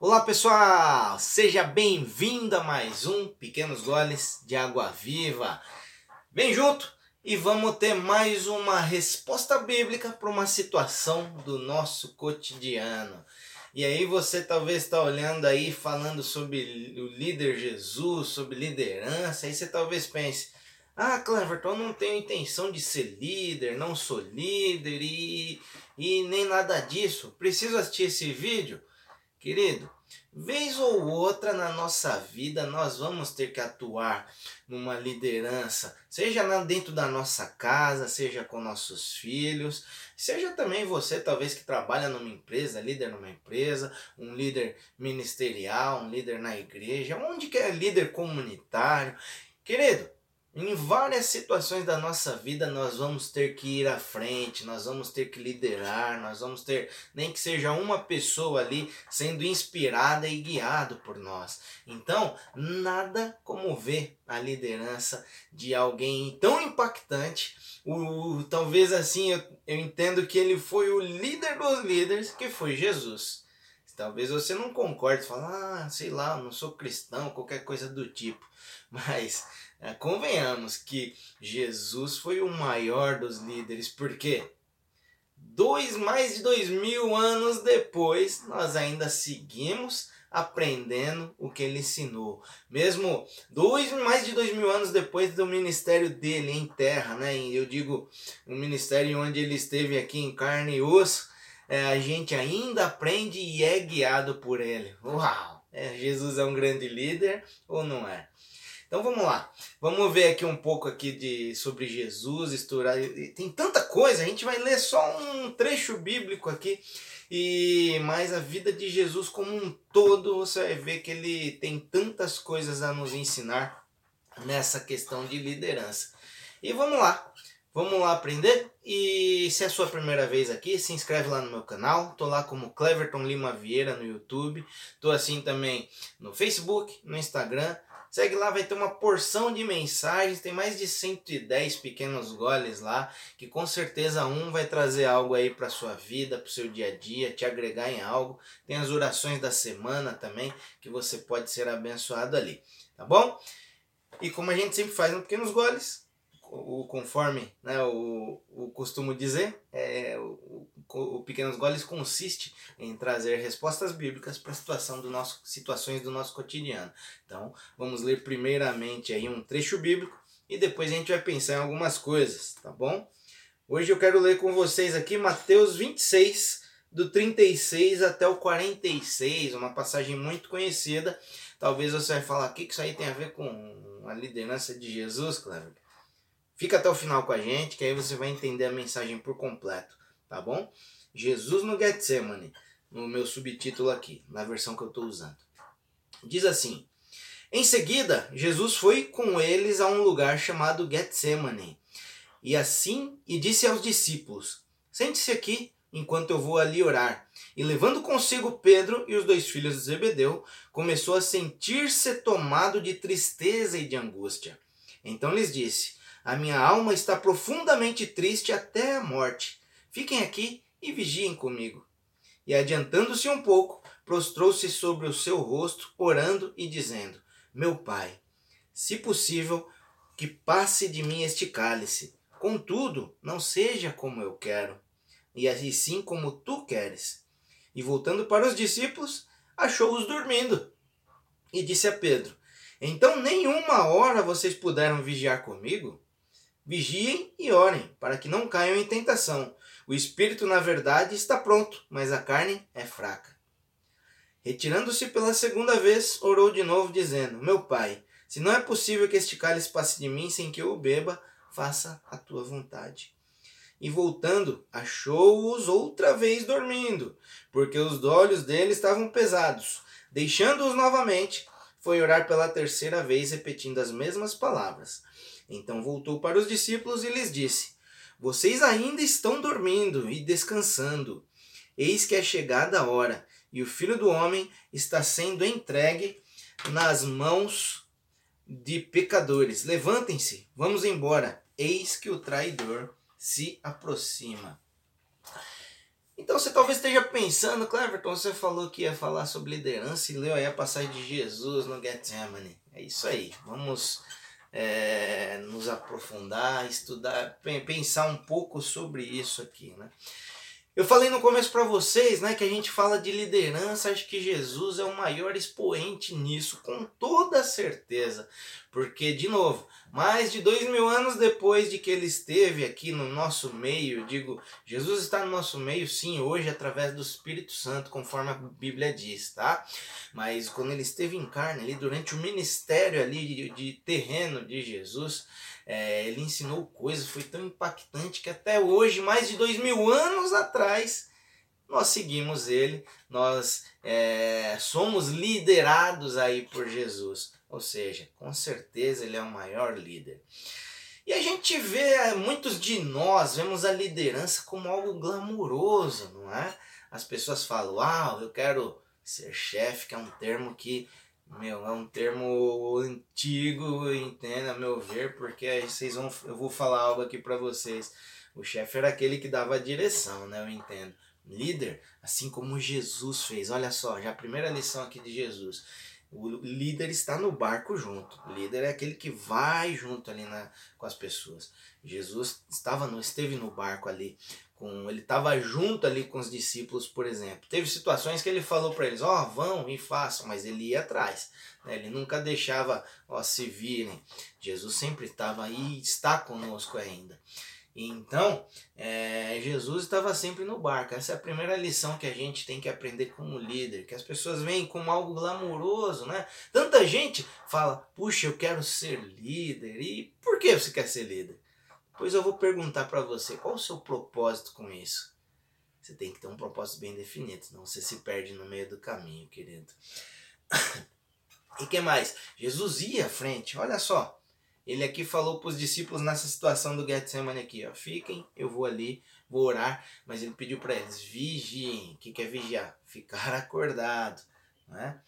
Olá pessoal, seja bem-vindo a mais um Pequenos Goles de Água Viva. Vem junto e vamos ter mais uma resposta bíblica para uma situação do nosso cotidiano. E aí você talvez está olhando aí falando sobre o líder Jesus, sobre liderança, aí você talvez pense, ah, Cleverton, eu não tenho intenção de ser líder, não sou líder e, e nem nada disso. Preciso assistir esse vídeo? Querido, vez ou outra na nossa vida nós vamos ter que atuar numa liderança, seja dentro da nossa casa, seja com nossos filhos, seja também você talvez que trabalha numa empresa, líder numa empresa, um líder ministerial, um líder na igreja, onde que é líder comunitário. Querido, em várias situações da nossa vida nós vamos ter que ir à frente, nós vamos ter que liderar, nós vamos ter nem que seja uma pessoa ali sendo inspirada e guiado por nós. Então, nada como ver a liderança de alguém tão impactante. O, talvez assim eu, eu entendo que ele foi o líder dos líderes, que foi Jesus. Talvez você não concorde, fala, ah, sei lá, não sou cristão, qualquer coisa do tipo. Mas é, convenhamos que Jesus foi o maior dos líderes, porque dois, mais de dois mil anos depois, nós ainda seguimos aprendendo o que ele ensinou. Mesmo dois, mais de dois mil anos depois do ministério dele em terra, né? Eu digo, um ministério onde ele esteve aqui em carne e osso, é, a gente ainda aprende e é guiado por ele. Uau! É, Jesus é um grande líder ou não é? Então vamos lá. Vamos ver aqui um pouco aqui de sobre Jesus, estourar. Tem tanta coisa, a gente vai ler só um trecho bíblico aqui. E mais a vida de Jesus como um todo, você vai ver que ele tem tantas coisas a nos ensinar nessa questão de liderança. E vamos lá. Vamos lá aprender? E se é a sua primeira vez aqui, se inscreve lá no meu canal. Tô lá como Cleverton Lima Vieira no YouTube. Tô assim também no Facebook, no Instagram. Segue lá, vai ter uma porção de mensagens, tem mais de 110 pequenos goles lá, que com certeza um vai trazer algo aí para sua vida, para o seu dia a dia, te agregar em algo. Tem as orações da semana também, que você pode ser abençoado ali, tá bom? E como a gente sempre faz no Pequenos Goles, o conforme né, o, o costumo dizer, é, o, o Pequenos Goles consiste em trazer respostas bíblicas para a situação do nosso, situações do nosso cotidiano. Então, vamos ler primeiramente aí um trecho bíblico e depois a gente vai pensar em algumas coisas, tá bom? Hoje eu quero ler com vocês aqui Mateus 26, do 36 até o 46, uma passagem muito conhecida. Talvez você vai falar, que isso aí tem a ver com a liderança de Jesus, Cleber? Fica até o final com a gente, que aí você vai entender a mensagem por completo, tá bom? Jesus no Getsemane, no meu subtítulo aqui, na versão que eu estou usando. Diz assim: Em seguida, Jesus foi com eles a um lugar chamado Getsemane, e assim e disse aos discípulos: Sente-se aqui enquanto eu vou ali orar. E levando consigo Pedro e os dois filhos de Zebedeu, começou a sentir-se tomado de tristeza e de angústia. Então lhes disse: a minha alma está profundamente triste até a morte. Fiquem aqui e vigiem comigo. E adiantando-se um pouco, prostrou-se sobre o seu rosto, orando e dizendo: Meu pai, se possível, que passe de mim este cálice. Contudo, não seja como eu quero, e assim sim como tu queres. E voltando para os discípulos, achou-os dormindo. E disse a Pedro: Então nenhuma hora vocês puderam vigiar comigo? Vigiem e orem, para que não caiam em tentação. O espírito, na verdade, está pronto, mas a carne é fraca. Retirando-se pela segunda vez, orou de novo, dizendo: Meu pai, se não é possível que este cálice passe de mim sem que eu o beba, faça a tua vontade. E voltando, achou-os outra vez dormindo, porque os olhos dele estavam pesados. Deixando-os novamente, foi orar pela terceira vez, repetindo as mesmas palavras. Então voltou para os discípulos e lhes disse: Vocês ainda estão dormindo e descansando. Eis que é chegada a hora, e o filho do homem está sendo entregue nas mãos de pecadores. Levantem-se, vamos embora. Eis que o traidor se aproxima. Então você talvez esteja pensando, Cleverton, você falou que ia falar sobre liderança e leu aí a passagem de Jesus no Getsemane. É isso aí. Vamos é, nos aprofundar, estudar, pensar um pouco sobre isso aqui, né? Eu falei no começo para vocês, né, que a gente fala de liderança, acho que Jesus é o maior expoente nisso, com toda certeza. Porque, de novo, mais de dois mil anos depois de que ele esteve aqui no nosso meio, digo, Jesus está no nosso meio, sim, hoje através do Espírito Santo, conforme a Bíblia diz, tá? Mas quando ele esteve em carne, ali durante o ministério ali de, de terreno de Jesus, é, ele ensinou coisas, foi tão impactante que até hoje, mais de dois mil anos atrás, nós seguimos ele, nós é, somos liderados aí por Jesus. Ou seja, com certeza ele é o maior líder. E a gente vê, muitos de nós vemos a liderança como algo glamuroso, não é? As pessoas falam, uau, eu quero ser chefe, que é um termo que meu, é um termo antigo, entenda, a meu ver, porque aí vocês vão, eu vou falar algo aqui para vocês. O chefe era aquele que dava a direção, né? Eu entendo. Líder, assim como Jesus fez. Olha só, já a primeira lição aqui de Jesus. O líder está no barco junto. O líder é aquele que vai junto ali na, com as pessoas. Jesus estava no, esteve no barco ali com ele estava junto ali com os discípulos, por exemplo. Teve situações que ele falou para eles, ó, oh, vão e façam, mas ele ia atrás. Né? Ele nunca deixava, ó, se virem. Jesus sempre estava aí, está conosco ainda. Então, é, Jesus estava sempre no barco. Essa é a primeira lição que a gente tem que aprender como líder, que as pessoas veem como algo glamouroso, né? Tanta gente fala, puxa, eu quero ser líder. E por que você quer ser líder? Pois eu vou perguntar para você, qual o seu propósito com isso? Você tem que ter um propósito bem definido, senão você se perde no meio do caminho, querido. e que mais? Jesus ia à frente, olha só. Ele aqui falou para os discípulos nessa situação do Getsemane aqui, ó, fiquem, eu vou ali, vou orar, mas ele pediu para eles, vigiem. O que, que é vigiar? Ficar acordado, né?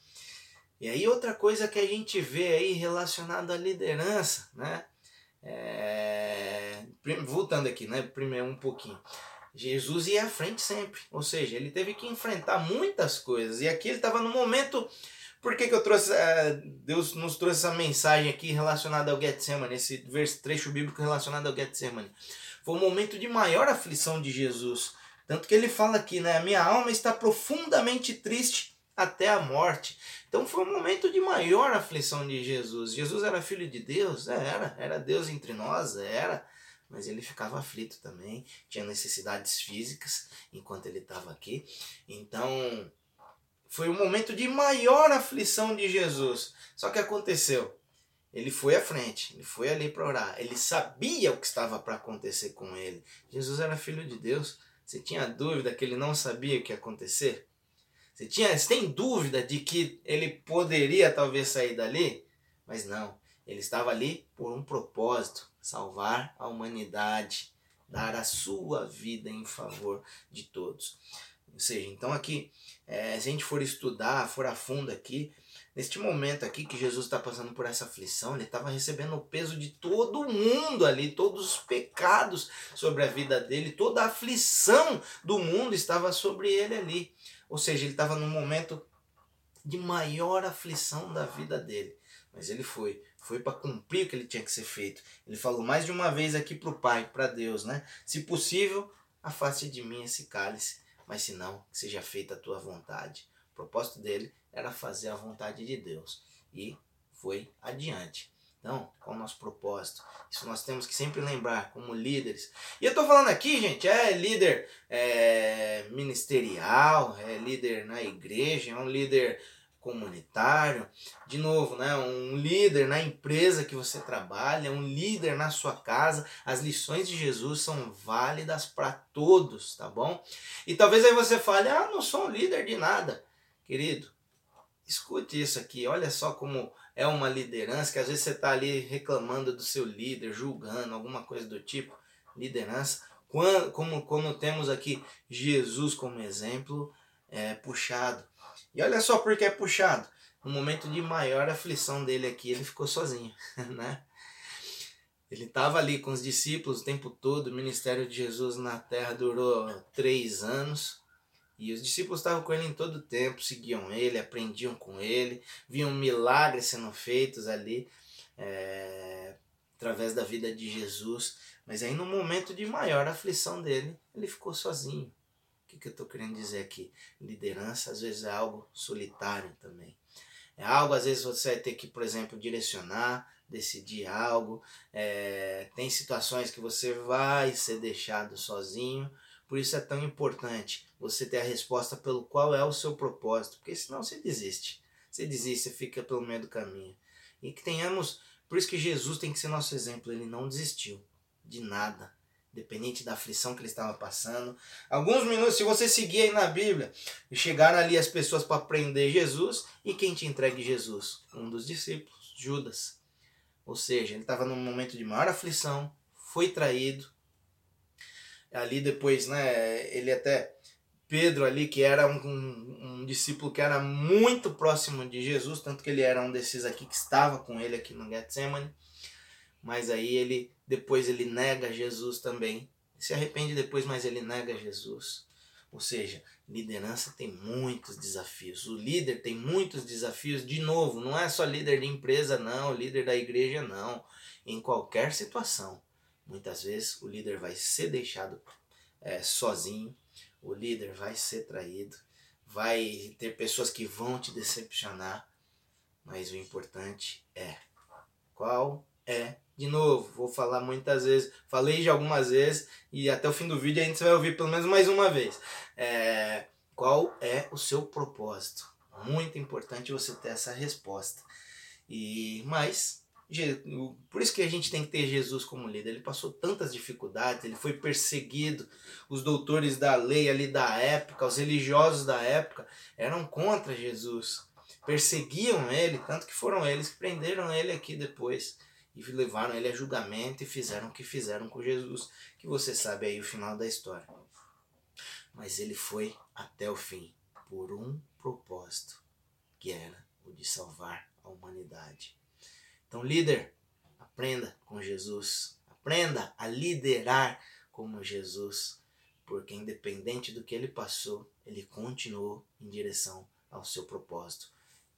E aí outra coisa que a gente vê aí relacionada à liderança, né? É... Voltando aqui, né? Primeiro um pouquinho. Jesus ia à frente sempre, ou seja, ele teve que enfrentar muitas coisas. E aqui ele estava no momento. Por que, que eu trouxe. Uh, Deus nos trouxe essa mensagem aqui relacionada ao Getsemane, esse trecho bíblico relacionado ao Getsemane. Foi um momento de maior aflição de Jesus. Tanto que ele fala aqui, né? A minha alma está profundamente triste até a morte. Então foi um momento de maior aflição de Jesus. Jesus era filho de Deus? É, era. Era Deus entre nós? Era. Mas ele ficava aflito também, tinha necessidades físicas enquanto ele estava aqui. Então foi um momento de maior aflição de Jesus. Só que aconteceu. Ele foi à frente, ele foi ali para orar. Ele sabia o que estava para acontecer com ele. Jesus era filho de Deus. Você tinha dúvida que ele não sabia o que ia acontecer? Você, tinha, você tem dúvida de que ele poderia talvez sair dali? Mas não, ele estava ali por um propósito: salvar a humanidade, dar a sua vida em favor de todos. Ou seja, então aqui, é, se a gente for estudar, for a fundo aqui, neste momento aqui que Jesus está passando por essa aflição, ele estava recebendo o peso de todo mundo ali, todos os pecados sobre a vida dele, toda a aflição do mundo estava sobre ele ali. Ou seja, ele estava num momento de maior aflição da vida dele. Mas ele foi, foi para cumprir o que ele tinha que ser feito. Ele falou mais de uma vez aqui para o Pai, para Deus, né? Se possível, afaste de mim esse cálice, mas se não, que seja feita a tua vontade. O propósito dele era fazer a vontade de Deus e foi adiante. Então, qual é o nosso propósito? Isso nós temos que sempre lembrar como líderes. E eu estou falando aqui, gente, é líder é, ministerial, é líder na igreja, é um líder comunitário, de novo, né, um líder na empresa que você trabalha, um líder na sua casa. As lições de Jesus são válidas para todos, tá bom? E talvez aí você fale: "Ah, não sou um líder de nada". Querido, escute isso aqui. Olha só como é uma liderança, que às vezes você está ali reclamando do seu líder, julgando, alguma coisa do tipo. Liderança, quando, como, como temos aqui Jesus como exemplo, é puxado. E olha só por que é puxado. No momento de maior aflição dele aqui, ele ficou sozinho, né? Ele estava ali com os discípulos o tempo todo, o ministério de Jesus na terra durou três anos, E os discípulos estavam com ele em todo o tempo, seguiam ele, aprendiam com ele, viam milagres sendo feitos ali é, através da vida de Jesus. Mas aí no momento de maior aflição dele, ele ficou sozinho. Que, que eu estou querendo dizer aqui? Liderança às vezes é algo solitário também. É algo, às vezes, você vai ter que, por exemplo, direcionar, decidir algo. É, tem situações que você vai ser deixado sozinho. Por isso é tão importante você ter a resposta pelo qual é o seu propósito. Porque senão você desiste. Você desiste, você fica pelo meio do caminho. E que tenhamos. Por isso que Jesus tem que ser nosso exemplo. Ele não desistiu de nada dependente da aflição que ele estava passando. Alguns minutos, se você seguir aí na Bíblia, chegaram ali as pessoas para prender Jesus, e quem te entregue Jesus? Um dos discípulos, Judas. Ou seja, ele estava num momento de maior aflição, foi traído. Ali depois, né, ele até Pedro ali, que era um, um, um, discípulo que era muito próximo de Jesus, tanto que ele era um desses aqui que estava com ele aqui no Getsemane. Mas aí ele depois ele nega Jesus também. Se arrepende depois, mas ele nega Jesus. Ou seja, liderança tem muitos desafios. O líder tem muitos desafios. De novo, não é só líder de empresa, não, líder da igreja, não. Em qualquer situação, muitas vezes o líder vai ser deixado é, sozinho, o líder vai ser traído, vai ter pessoas que vão te decepcionar, mas o importante é qual é de novo, vou falar muitas vezes, falei já algumas vezes e até o fim do vídeo a gente vai ouvir pelo menos mais uma vez. É, qual é o seu propósito? Muito importante você ter essa resposta. E mas por isso que a gente tem que ter Jesus como líder. Ele passou tantas dificuldades, ele foi perseguido. Os doutores da lei ali da época, os religiosos da época, eram contra Jesus. Perseguiam ele, tanto que foram eles que prenderam ele aqui depois e levaram ele a julgamento e fizeram o que fizeram com Jesus, que você sabe aí o final da história. Mas ele foi até o fim por um propósito, que era o de salvar a humanidade. Então, líder, aprenda com Jesus, aprenda a liderar como Jesus, porque independente do que ele passou, ele continuou em direção ao seu propósito.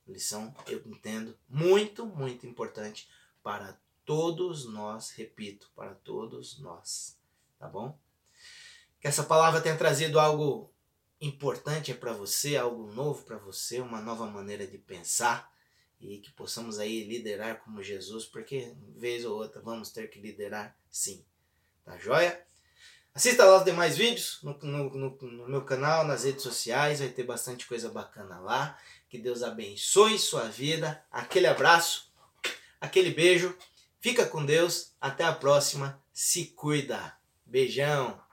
Lição, eu entendo, muito, muito importante para todos nós, repito, para todos nós, tá bom? Que essa palavra tenha trazido algo importante para você, algo novo para você, uma nova maneira de pensar e que possamos aí liderar como Jesus, porque vez ou outra vamos ter que liderar sim, tá joia? Assista lá os demais vídeos no, no, no, no meu canal, nas redes sociais, vai ter bastante coisa bacana lá. Que Deus abençoe sua vida. Aquele abraço, aquele beijo Fica com Deus, até a próxima, se cuida. Beijão!